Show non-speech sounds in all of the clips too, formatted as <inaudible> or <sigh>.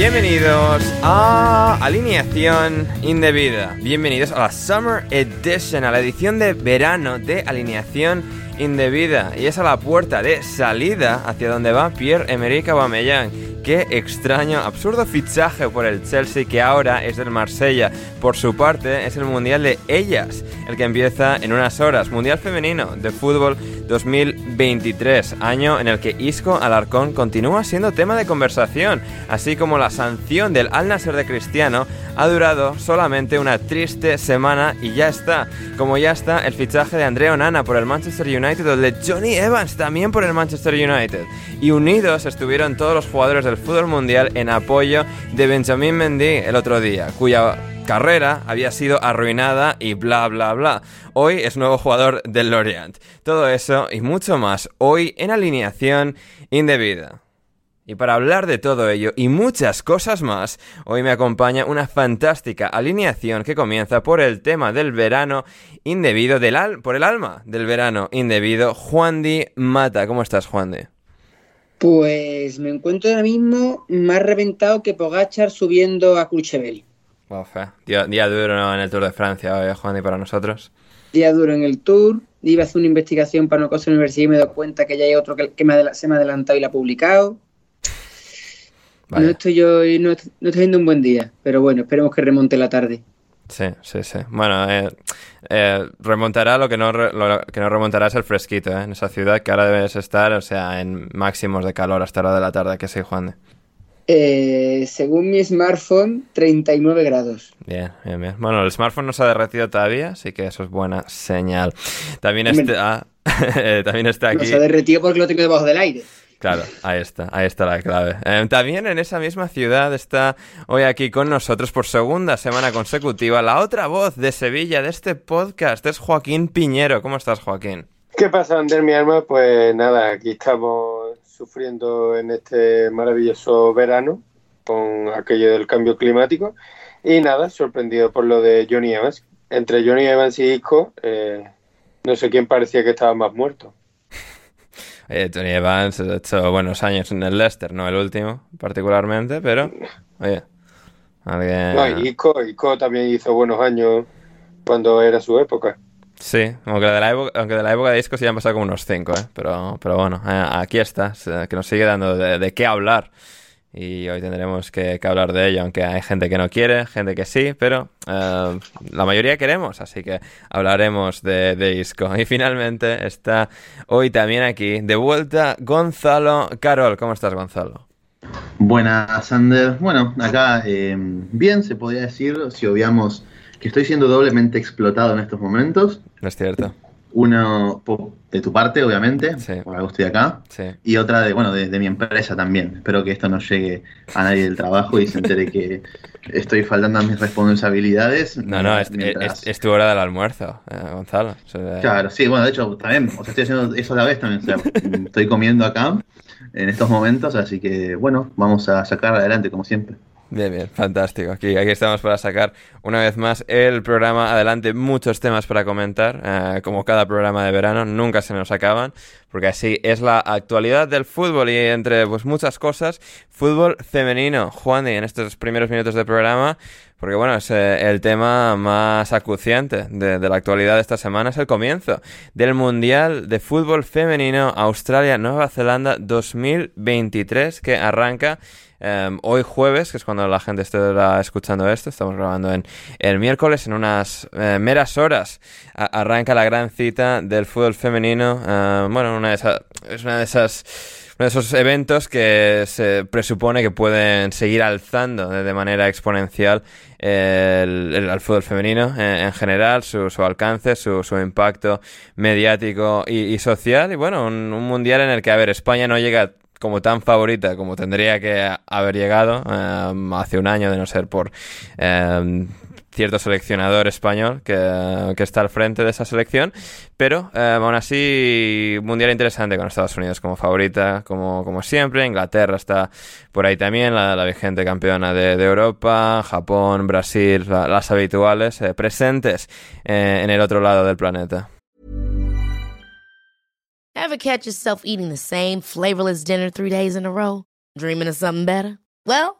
Bienvenidos a Alineación Indebida. Bienvenidos a la Summer Edition, a la edición de verano de Alineación Indebida. Y es a la puerta de salida hacia donde va Pierre-Emerick Aubameyang. Qué extraño, absurdo fichaje por el Chelsea que ahora es del Marsella. Por su parte, es el Mundial de Ellas, el que empieza en unas horas. Mundial Femenino de Fútbol 2023, año en el que Isco Alarcón continúa siendo tema de conversación, así como la sanción del Al Nasser de Cristiano ha durado solamente una triste semana y ya está. Como ya está el fichaje de Andrea Onana por el Manchester United o de Johnny Evans también por el Manchester United. Y unidos estuvieron todos los jugadores del fútbol mundial en apoyo de Benjamin Mendy el otro día, cuya carrera había sido arruinada y bla bla bla. Hoy es nuevo jugador del Lorient. Todo eso y mucho más hoy en alineación indebida. Y para hablar de todo ello y muchas cosas más, hoy me acompaña una fantástica alineación que comienza por el tema del verano indebido, del al por el alma del verano indebido, Juan Di Mata. ¿Cómo estás, Juan Di? Pues me encuentro ahora mismo más reventado que Pogachar subiendo a Cruchevel. Wow. Día, día duro en el Tour de Francia hoy, Juan Di, para nosotros. Día duro en el Tour. Iba a hacer una investigación para una cosa en la universidad y me he dado cuenta que ya hay otro que, que me adela- se me ha adelantado y la ha publicado. Vaya. No estoy yo no, no estoy teniendo un buen día, pero bueno, esperemos que remonte la tarde. Sí, sí, sí. Bueno, eh, eh, remontará lo que no re- lo que no remontará es el fresquito, ¿eh? En esa ciudad que ahora debes estar, o sea, en máximos de calor hasta la hora de la tarde, que sí, Juan. Eh, según mi smartphone, 39 grados. Bien, bien, bien. Bueno, el smartphone no se ha derretido todavía, así que eso es buena señal. También está, eh, <laughs> también está No aquí. se ha derretido porque lo tengo debajo del aire. Claro, ahí está, ahí está la clave. Eh, también en esa misma ciudad está hoy aquí con nosotros por segunda semana consecutiva la otra voz de Sevilla de este podcast, es Joaquín Piñero. ¿Cómo estás, Joaquín? ¿Qué pasa, Ander, mi alma? Pues nada, aquí estamos sufriendo en este maravilloso verano con aquello del cambio climático y nada, sorprendido por lo de Johnny Evans. Entre Johnny Evans y Isco, eh, no sé quién parecía que estaba más muerto. <laughs> Eh, Tony Evans ha hecho buenos años en el Leicester, no el último particularmente, pero oye, alguien... No, Isco también hizo buenos años cuando era su época. Sí, aunque de la época, aunque de la época de discos ya han pasado como unos 5, ¿eh? pero, pero bueno, eh, aquí está, que nos sigue dando de, de qué hablar. Y hoy tendremos que, hablar de ello, aunque hay gente que no quiere, gente que sí, pero eh, la mayoría queremos, así que hablaremos de, de Isco. Y finalmente está hoy también aquí, de vuelta, Gonzalo Carol. ¿Cómo estás, Gonzalo? Buenas, Sander. Bueno, acá eh, bien se podría decir si obviamos que estoy siendo doblemente explotado en estos momentos. No es cierto. Uno de tu parte, obviamente, por algo estoy acá. Y otra de, bueno, de, mi empresa también. Espero que esto no llegue a nadie del trabajo y se entere que estoy faltando a mis responsabilidades. No, no, es, tu hora del almuerzo, eh, Gonzalo. Claro, sí, bueno, de hecho, también, o sea, estoy haciendo eso a la vez también. estoy comiendo acá en estos momentos, así que, bueno, vamos a sacar adelante como siempre. Bien, bien, fantástico. Aquí, aquí estamos para sacar una vez más el programa adelante. Muchos temas para comentar, eh, como cada programa de verano, nunca se nos acaban, porque así es la actualidad del fútbol y entre pues muchas cosas, fútbol femenino. Juan, y en estos primeros minutos del programa, porque bueno, es eh, el tema más acuciante de, la actualidad de esta semana, es el comienzo del Mundial de Fútbol Femenino Australia-Nueva Zelanda 2023 que arranca Em, hoy jueves, que es cuando la gente estará escuchando esto, estamos grabando en el miércoles, en unas eh, meras horas, arranca la gran cita del fútbol femenino. Em, bueno, una de esas, es una de esas uno de esos eventos que se presupone que pueden seguir alzando de manera exponencial el, fútbol femenino en, general, su, alcance, su, impacto mediático y, social. Y bueno, un, un, mundial en el que, a ver, España no llega como tan favorita como tendría que haber llegado em, hace un año, de no ser por em, cierto seleccionador español que, está al frente de esa selección, pero em, aún así mundial interesante con Estados Unidos como favorita, como, como siempre, Inglaterra está por ahí también, la, vigente campeona de, Europa, Japón, Brasil, las habituales, eh, presentes eh, en el otro lado del planeta. Ever catch yourself eating the same flavorless dinner three days in a row? Dreaming of something better? Well,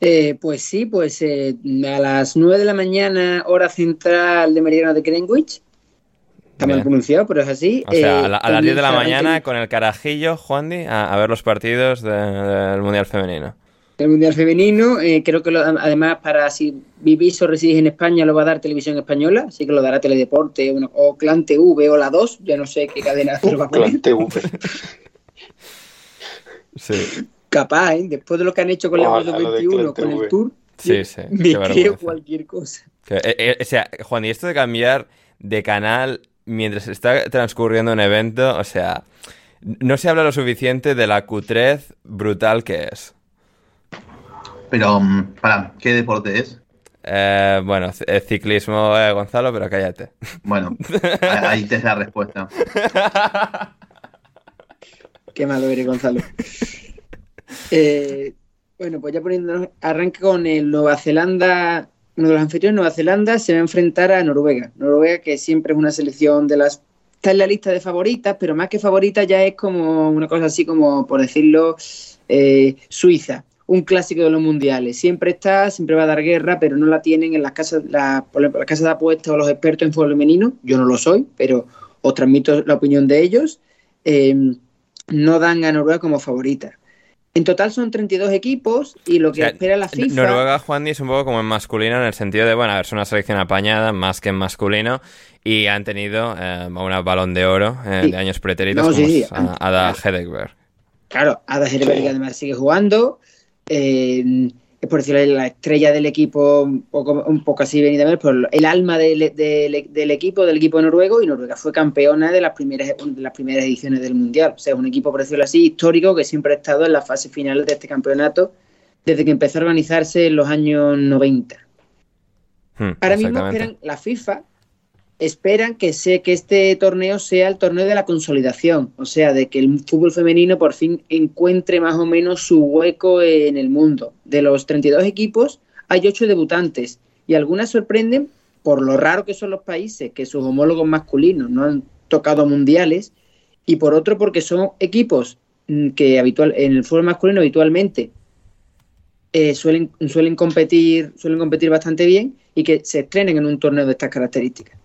Eh, pues sí, pues eh, a las 9 de la mañana, hora central de meridiano de Greenwich. Está mal pronunciado, pero es así. O sea, a, las 10 de la mañana con el carajillo, Juan a, a ver los partidos del Mundial Femenino. El Mundial Femenino, eh, creo que además para si vivís o residís en España lo va a dar Televisión Española, así que lo dará Teledeporte o Clan TV o la 2, ya no sé qué cadena lo va a poner. Clan TV. <laughs> sí capaz, ¿eh? después de lo que han hecho con la 21, con el Tour, sí, sí, me creo cualquier cosa. Eh, eh, o sea, Juan, y esto de cambiar de canal mientras está transcurriendo un evento, o sea, no se habla lo suficiente de la cutrez brutal que es. Pero, mm, para, ¿qué deporte es? Eh, bueno, ciclismo, Gonzalo, pero cállate. Bueno, <laughs> ahí te es la respuesta. <laughs> Qué malo eres, Gonzalo. Eh, bueno, pues ya poniendo arranca con el Nueva Zelanda, uno de los anfitriones, Nueva Zelanda se va a enfrentar a Noruega. Noruega que siempre es una selección de las... Está en la lista de favoritas, pero más que favorita ya es como una cosa así como, por decirlo, eh, Suiza, un clásico de los mundiales. Siempre está, siempre va a dar guerra, pero no la tienen en las casas, la, las casas de apuestas o los expertos en fútbol femenino. Yo no lo soy, pero os transmito la opinión de ellos. Eh, no dan a Noruega como favorita. En total son 32 equipos y lo que espera la FIFA. Noruega, Juan, es un poco como en masculino en el sentido de, bueno, a ver, es una selección apañada más que en masculino y han tenido eh, una balón de oro eh, de años pretéritos como Ada Hedeberg. Claro, Ada Hedeberg además sigue jugando. Eh, por decirlo, la estrella del equipo, un poco, un poco así venida a ver, pero el alma del, equipo, del equipo noruego, y Noruega fue campeona de las primeras de las primeras ediciones del Mundial. O sea, es un equipo, por decirlo así, histórico que siempre ha estado en las fases finales de este campeonato desde que empezó a organizarse en los años 90. Hmm, Ahora mismo esperan, la FIFA esperan que, se, que este torneo sea el torneo de la consolidación, o sea, de que el fútbol femenino por fin encuentre más o menos su hueco en el mundo. De los 32 equipos hay 8 debutantes y algunas sorprenden por lo raro que son los países, que sus homólogos masculinos no han tocado mundiales, y por otro porque son equipos mm, que habitual, en el fútbol masculino habitualmente eh, suelen, suelen, competir, suelen competir bastante bien y que se estrenen en un torneo de estas características.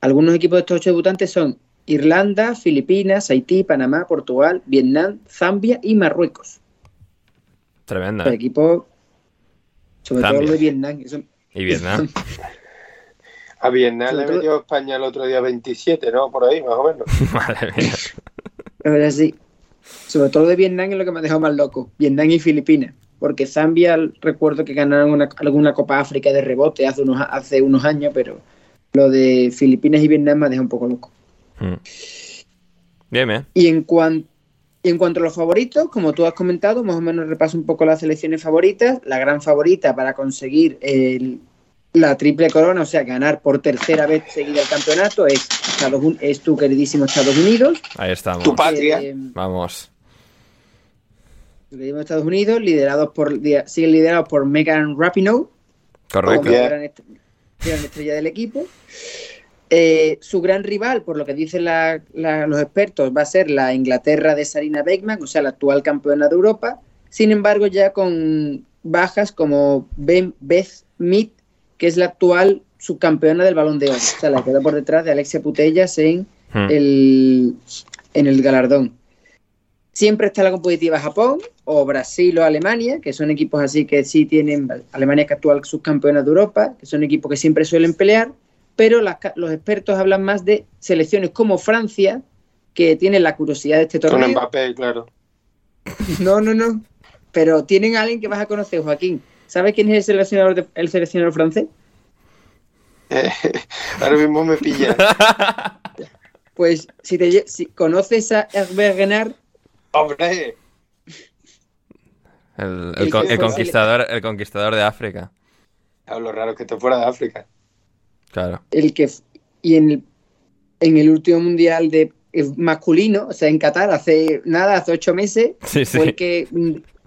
Algunos equipos de estos ocho debutantes son Irlanda, Filipinas, Haití, Panamá, Portugal, Vietnam, Zambia y Marruecos. Tremendo. Los ¿eh? equipos, sobre Zambia. todo los de Vietnam. Y Vietnam. <laughs> A Vietnam Sobre le todo- metió España el otro día 27, ¿no? Por ahí, más o menos. <laughs> Madre mía. Verdad, sí. Sobre todo de Vietnam es lo que me ha dejado más loco. Vietnam y Filipinas. Porque Zambia, recuerdo que ganaron una- alguna Copa África de rebote hace unos, hace unos años, pero lo de Filipinas y Vietnam me ha dejado un poco loco. Hmm. Bien, bien. Y en, cuan- y en cuanto a los favoritos, como tú has comentado, más o menos repaso un poco las selecciones favoritas. La gran favorita para conseguir el- la triple corona, o sea, ganar por tercera vez seguida el campeonato, es, Estados es tu queridísimo Estados Unidos. Ahí estamos. Tu patria. Eh, Vamos. tu queridísimo Estados Unidos, liderados por, siguen liderados por Megan Rapinoe, Correcto. como gran, gran estrella del equipo. Eh, su gran rival, por lo que dicen la- la- los expertos, va a ser la Inglaterra de Sarina Beckman, o sea, la actual campeona de Europa. Sin embargo, ya con bajas como Ben Beth Mead, que es la actual subcampeona del Balón de Oro, o sea, la que queda por detrás de Alexia Putellas en Hmm. el, en el galardón. Siempre está la competitiva Japón o Brasil o Alemania, que son equipos así que sí tienen, Alemania que actual subcampeona de Europa, que son equipos que siempre suelen pelear, pero las los expertos hablan más de selecciones como Francia, que tienen la curiosidad de este Con torneo. Mbappé, claro. <laughs> No, no, no. Pero tienen a alguien que vas a conocer, Joaquín. ¿Sabes quién es el seleccionador, de- el seleccionador francés? Eh, <laughs> ahora mismo me pilla. <laughs> Pues si, te, si conoces a Hervé Renard, ¡Hombre! El, El conquistador, el conquistador de África. Hablo raro que esté fuera de África. Claro. el que y en el, en el último mundial de masculino, o sea, en Qatar, hace nada, hace ocho meses, <laughs> Sí, sí. fue el que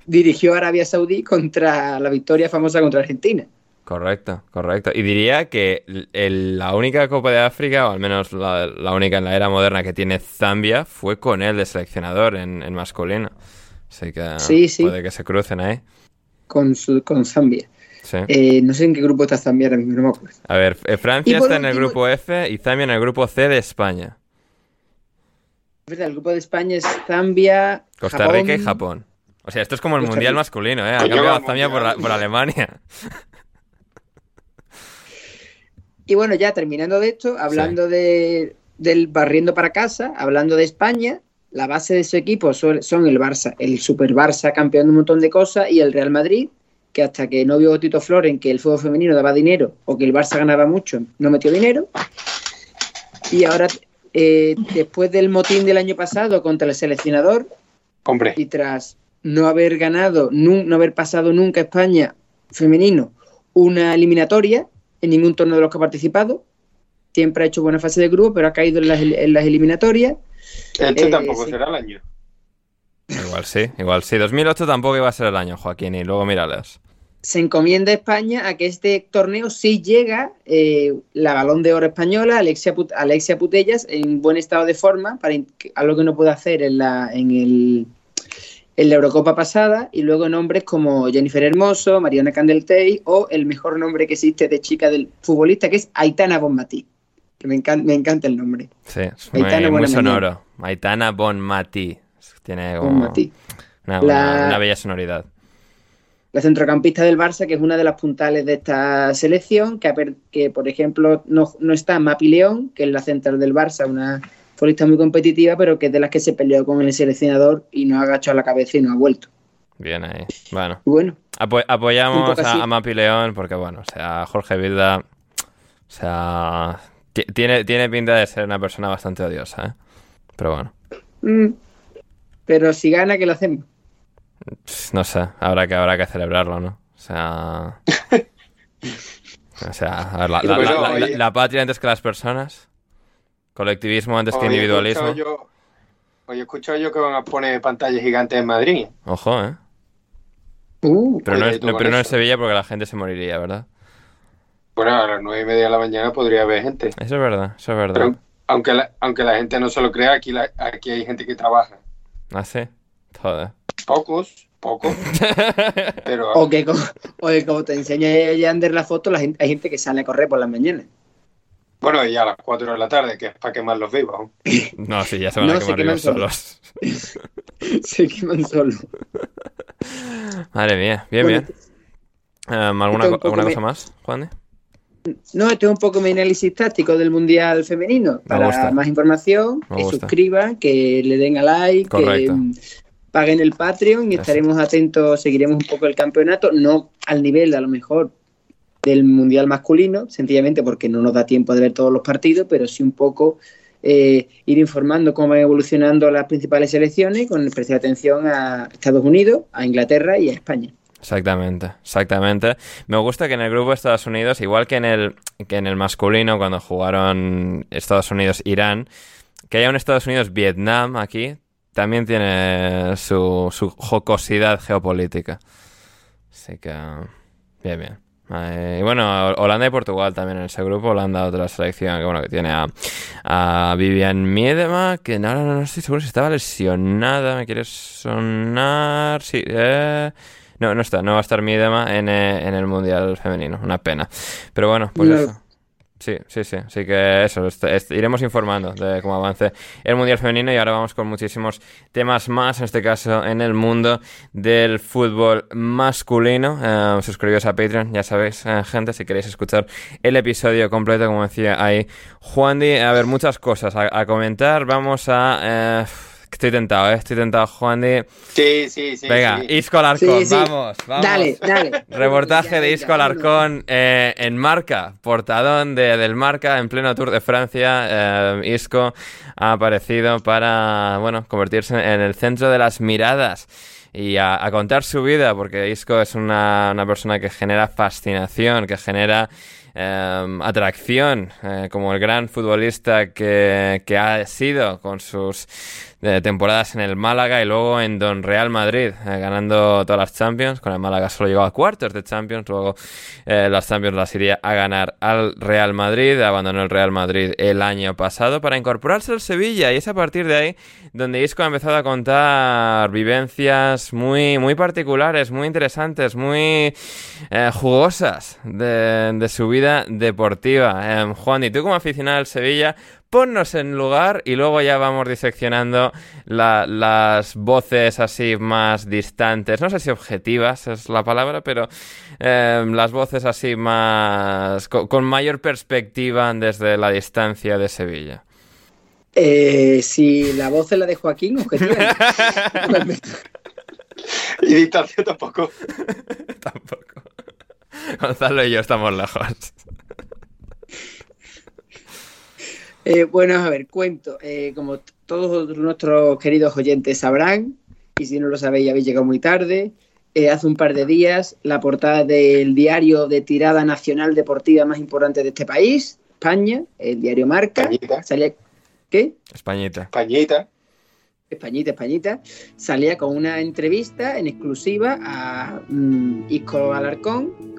dirigió a Arabia Saudí contra la victoria famosa contra Argentina. Correcto, correcto. Y diría que el- la única Copa de África, o al menos la, la única en la era moderna que tiene Zambia, fue con él de seleccionador en, en masculino. Así que Sí, sí. puede que se crucen ahí. Con, su, con Zambia. Sí. Eh, no sé en qué grupo está Zambia ahora mismo, no me acuerdo. A ver, eh, Francia está en el grupo F y Zambia en el grupo C de España. Es verdad, el grupo de España es Zambia, Costa Japón, Rica y Japón. O sea, esto es como el Costa mundial Rica. masculino, ¿eh? Ha cambiado Zambia por, la- por Alemania. Y bueno, ya terminando de esto, hablando de, del barriendo para casa, hablando de España, la base de su equipo son, el Barça, el Super Barça campeón de un montón de cosas y el Real Madrid, que hasta que no vio Tito Floren que el fútbol femenino daba dinero o que el Barça ganaba mucho, no metió dinero. Y ahora, eh, después del motín del año pasado contra el seleccionador, Hombre, y tras no haber ganado, no haber pasado nunca España femenino una eliminatoria en ningún torneo de los que ha participado, siempre ha hecho buena fase de grupo, pero ha caído en las, en las eliminatorias. este eh, tampoco sí. será el año. igual sí, igual sí. 2008 tampoco iba a ser el año, Joaquín, y luego mírales. Se encomienda a España a que este torneo sí llega eh, la balón de oro española, Alexia, Put- Alexia Putellas, en buen estado de forma, para algo que no pudo hacer en la, en el, en la Eurocopa pasada, y luego nombres como Jennifer Hermoso, Mariana Candeltey o el mejor nombre que existe de chica del futbolista, que es Aitana Bonmatí, que me, encanta me encanta el nombre. Sí, es muy, Aitana muy sonoro. Aitana Bonmatí. Tiene como Bonmatí. una, La- una- una bella sonoridad. La centrocampista del Barça, que es una de las puntales de esta selección, que, que por ejemplo no, no está Mapi León, que es la central del Barça, una futbolista muy competitiva, pero que es de las que se peleó con el seleccionador y no ha agachado la cabeza y no ha vuelto. Bien ahí. Bueno, bueno, apo- apoyamos a, a Mapi León porque, bueno, o sea, Jorge Vilda, o sea, tiene, tiene pinta de ser una persona bastante odiosa, ¿eh? Pero bueno, mm, pero si gana, que lo hacemos? No sé, habrá que, habrá que celebrarlo, ¿no? O sea... <laughs> o sea, la, patria antes que las personas. Colectivismo antes que individualismo. Hoy he escuchado yo que van a poner pantallas gigantes en Madrid. Ojo, ¿eh? Uh, pero, no, es, pero no en Sevilla porque la gente se moriría, ¿verdad? Bueno, a las nueve y media de la mañana podría haber gente. Eso es verdad, eso es verdad. aunque, la, aunque la gente no se lo crea, aquí, aquí hay gente que trabaja. ¿Ah, sí? Joder. Pocos, pocos. <laughs> pero... O que como, te enseña Yander la foto, la gente, hay gente que sale a correr por las mañanas. Bueno, y a las 4 de la tarde, que es para quemar los vivos. <laughs> No, sí, ya se van a quemar vivos solos. <laughs> se queman solos. Madre mía, bien, bien. Um, ¿Alguna, ¿alguna cosa más, Juan? No, esto es un poco mi análisis táctico del Mundial Femenino. Para más información, que suscriban, que le den a like, que paguen el Patreon y estaremos atentos, seguiremos un poco el campeonato, no al nivel a lo mejor del Mundial masculino, sencillamente porque no nos da tiempo de ver todos los partidos, pero sí un poco eh, ir informando cómo van evolucionando las principales selecciones, con especial atención a Estados Unidos, a Inglaterra y a España. Exactamente, exactamente. Me gusta que en el grupo de Estados Unidos, igual que en el, que en el masculino, cuando jugaron Estados Unidos-Irán, que haya un Estados Unidos-Vietnam aquí, también tiene su, su jocosidad geopolítica. Así que, bien, bien. y bueno, Holanda y Portugal también en ese grupo. Holanda, otra selección que bueno que tiene a, a Vivian Miedema, que no, no, no estoy seguro si estaba lesionada. ¿Me quieres sonar? Sí, eh. No, no está, no va a estar Miedema en, eh, en el Mundial Femenino, una pena. Pero bueno, pues eso. Sí, sí, sí. Así que eso, iremos informando de cómo avance el Mundial Femenino y ahora vamos con muchísimos temas más, en este caso en el mundo del fútbol masculino. Eh, suscribíos a Patreon, ya sabéis, eh, gente, si queréis escuchar el episodio completo, como decía ahí Juan Di. A ver, muchas cosas a, comentar. Vamos a... Eh, Estoy tentado, ¿eh? Estoy tentado, Juan de... Sí, sí, sí. Venga, Isco Alarcón, vamos, vamos. Dale, dale. Reportaje de Isco Alarcón eh, en Marca, portadón de, del Marca en pleno Tour de Francia. Eh, Isco ha aparecido para, bueno, convertirse en el centro de las miradas y a, contar su vida, porque Isco es una, una persona que genera fascinación, que genera Em, atracción eh, como el gran futbolista que, que ha sido con sus eh, temporadas en el Málaga y luego en Don Real Madrid, eh, ganando todas las Champions. Con el Málaga solo llegó a cuartos de Champions, luego las Champions las iría a ganar al Real Madrid. Abandonó el Real Madrid el año pasado para incorporarse al Sevilla y es a partir de ahí donde Isco ha empezado a contar vivencias muy, muy particulares, muy interesantes, muy jugosas de, de su vida deportiva. Eh, Juan, y tú como aficionado al Sevilla, ponnos en lugar y luego ya vamos diseccionando las voces así más distantes, no sé si objetivas es la palabra, pero em, las voces así más con, mayor perspectiva desde la distancia de Sevilla. Eh, si la voz es la de Joaquín, objetiva. <laughs> <laughs> y distancia tampoco. <laughs> tampoco. Gonzalo y yo estamos lejos. Eh, bueno, a ver, cuento. Eh, como todos nuestros queridos oyentes sabrán, y si no lo sabéis, habéis llegado muy tarde. Eh, hace un par de días, la portada del diario de tirada nacional deportiva más importante de este país, España, el diario Marca. Españita. Salía... ¿Qué? Españita. Españita. Españita, Españita, salía con una entrevista en exclusiva a mm, Isco Alarcón,